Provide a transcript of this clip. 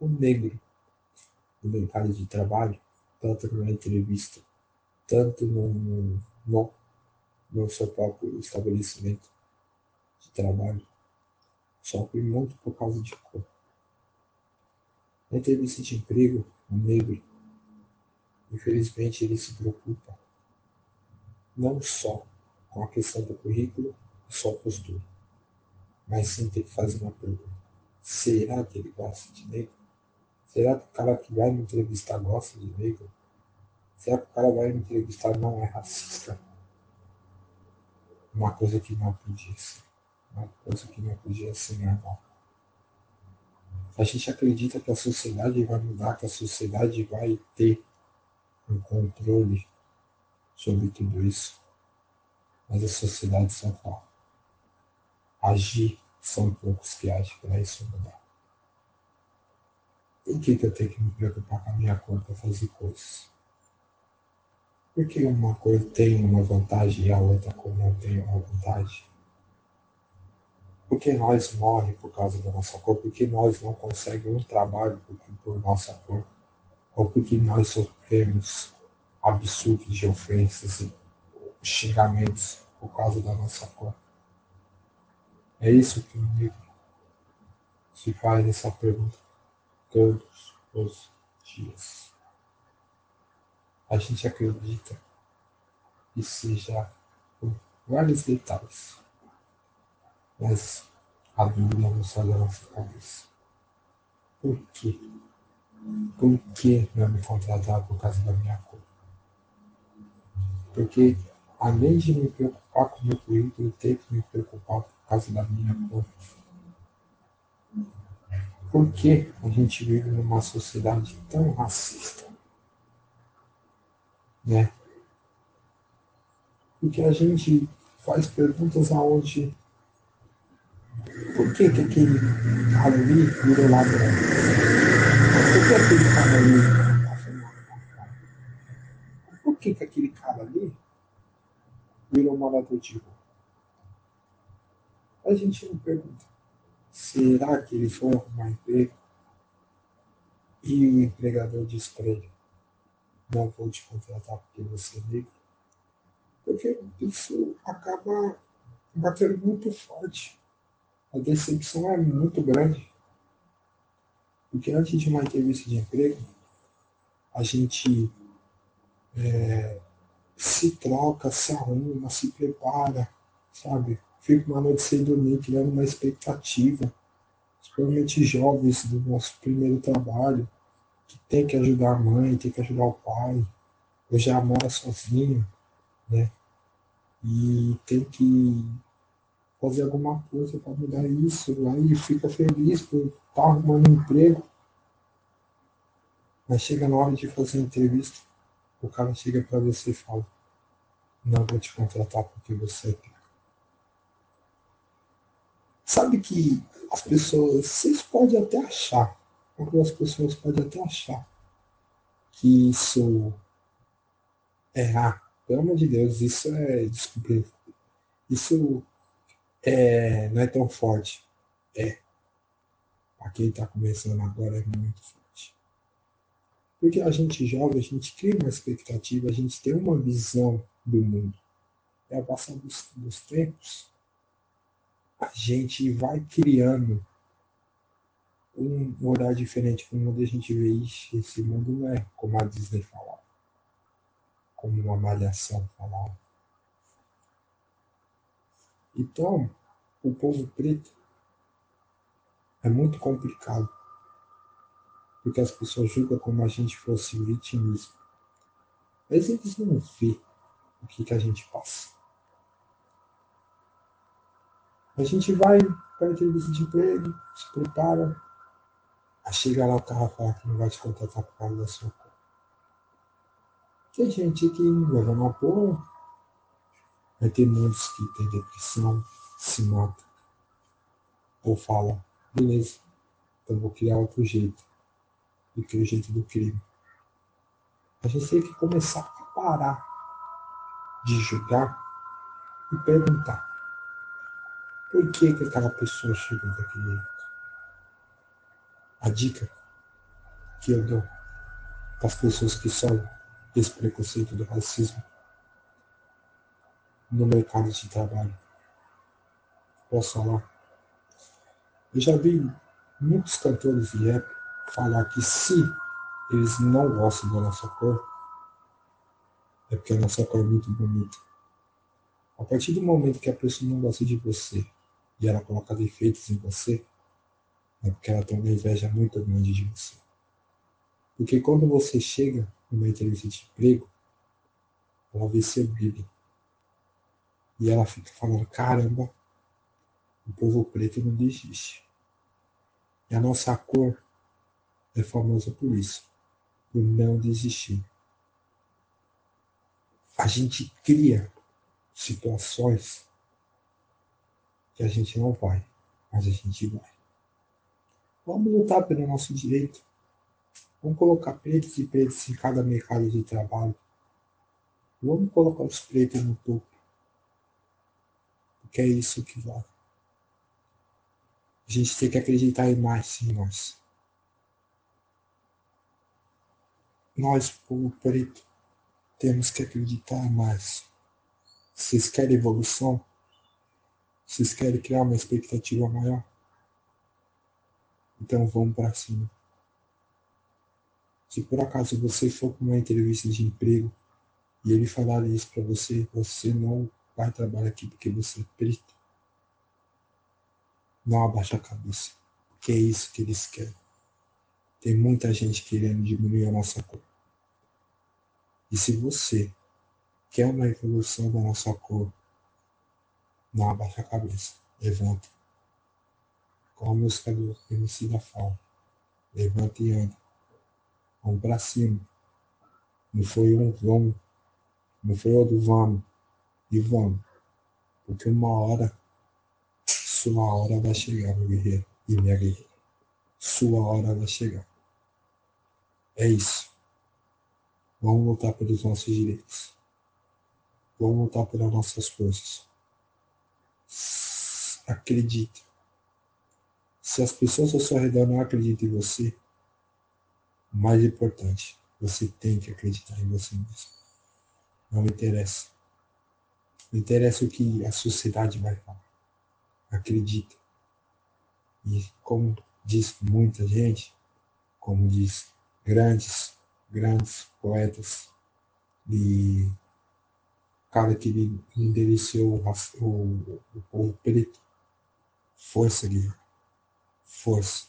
o negro no mercado de trabalho, tanto numa entrevista, tanto no, no, no seu próprio estabelecimento de trabalho, sofre muito por causa de cor. Na entrevista de emprego, o negro, infelizmente, ele se preocupa não só com a questão do currículo e sua postura, mas sim tem que fazer uma pergunta. Será que ele gosta de negro? Será que o cara que vai me entrevistar gosta de negro? Será que o cara vai me entrevistar não é racista? Uma coisa que não podia ser. Uma coisa que não podia ser normal. A gente acredita que a sociedade vai mudar, que a sociedade vai ter um controle sobre tudo isso. Mas a sociedade só fala. Agir são poucos que agem para isso mudar. Por que, que eu tenho que me preocupar com a minha cor para fazer coisas? Por que uma cor tem uma vantagem e a outra cor não tem uma vantagem? Por que nós morremos por causa da nossa cor? Por que nós não conseguimos um trabalho por, por nossa cor? Ou porque nós sofremos absurdos de ofensas e xingamentos por causa da nossa cor? É isso que o livro se faz essa pergunta todos os dias. A gente acredita que seja por vários detalhes, mas a dúvida não sai cabeça. Por quê? Por que não me contratar por causa da minha cor? Porque além de me preocupar com o meu currículo, eu tenho que me preocupar por causa da minha cor. Por que a gente vive numa sociedade tão racista? Né? Porque a gente faz perguntas aonde por que, que aquele ali virou ladrão? Por que aquele cara ali tá fumando Por que, que aquele cara ali virou morador de rua? A gente não pergunta. Será que ele foi arrumar emprego? E o empregador diz para ele, não vou te contratar porque você é negro. Porque isso acaba batendo muito forte. A decepção é muito grande. Porque antes de uma entrevista de emprego, a gente é, se troca, se arruma, se prepara, sabe? Fica uma noite sem dormir, criando uma expectativa, principalmente jovens do nosso primeiro trabalho, que tem que ajudar a mãe, tem que ajudar o pai, ou já mora sozinho, né? E tem que fazer alguma coisa para mudar isso, aí fica feliz por estar tá arrumando um emprego. Mas chega na hora de fazer a entrevista, o cara chega para você e fala, não vou te contratar porque você é Sabe que as pessoas, vocês podem até achar, algumas pessoas podem até achar que isso é, ah, pelo amor de Deus, isso é, desculpe, isso é, não é tão forte. É. Para quem está começando agora é muito forte. Porque a gente jovem, a gente cria uma expectativa, a gente tem uma visão do mundo. É ao passar dos, dos tempos, a gente vai criando um olhar diferente para o mundo e a gente vê, ixi, esse mundo não é como a Disney falava, como uma malhação falava. Então, o povo preto é muito complicado, porque as pessoas julgam como a gente fosse vitimismo. Mas eles não vê o que, que a gente passa. A gente vai para a entrevista de emprego, se prepara, a chega lá o cara fala que não vai te contratar por causa da sua cor. Tem gente que leva uma porra, vai ter muitos que tem depressão, se mata, ou fala, beleza, então vou criar outro jeito, do que o jeito do crime. A gente tem que começar a parar de julgar e perguntar por que, que aquela pessoa chegou daquele jeito? A dica que eu dou para as pessoas que são esse preconceito do racismo no mercado de trabalho. Posso falar? Eu já vi muitos cantores de rap falar que se eles não gostam da nossa cor, é porque a nossa cor é muito bonita. A partir do momento que a pessoa não gosta de você e ela coloca defeitos em você, é porque ela tem uma inveja muito grande de você. Porque quando você chega numa entrevista de emprego, ela vê seu brilho. E ela fica falando, caramba, o povo preto não desiste. E a nossa cor é famosa por isso, por não desistir. A gente cria situações que a gente não vai, mas a gente vai. Vamos lutar pelo nosso direito. Vamos colocar pretos e pretos em cada mercado de trabalho. Vamos colocar os pretos no topo. Porque é isso que vale. A gente tem que acreditar em mais em nós. Nós, povo preto, temos que acreditar mais. Vocês querem evolução? Vocês querem criar uma expectativa maior? Então vamos para cima. Se por acaso você for para uma entrevista de emprego e ele falar isso para você, você não vai trabalhar aqui porque você é preto. Não abaixa a cabeça, porque é isso que eles querem. Tem muita gente querendo diminuir a nossa cor. E se você quer uma evolução da nossa cor, não abaixa a cabeça, levanta. Qual a música do da Fala? Levanta e anda. Vamos pra cima. Não foi um vamos. Não foi outro vamos. E vamos. Porque uma hora, sua hora vai chegar, meu guerreiro e minha guerreira. Sua hora vai chegar. É isso. Vamos lutar pelos nossos direitos. Vamos lutar pelas nossas coisas. Acredita. Se as pessoas ao seu redor não acreditam em você, o mais importante, você tem que acreditar em você mesmo. Não interessa. Não interessa o que a sociedade vai falar. Acredita. E como diz muita gente, como diz grandes, grandes poetas e cara que endereceu o, o, o preto, força, guerreiro, força.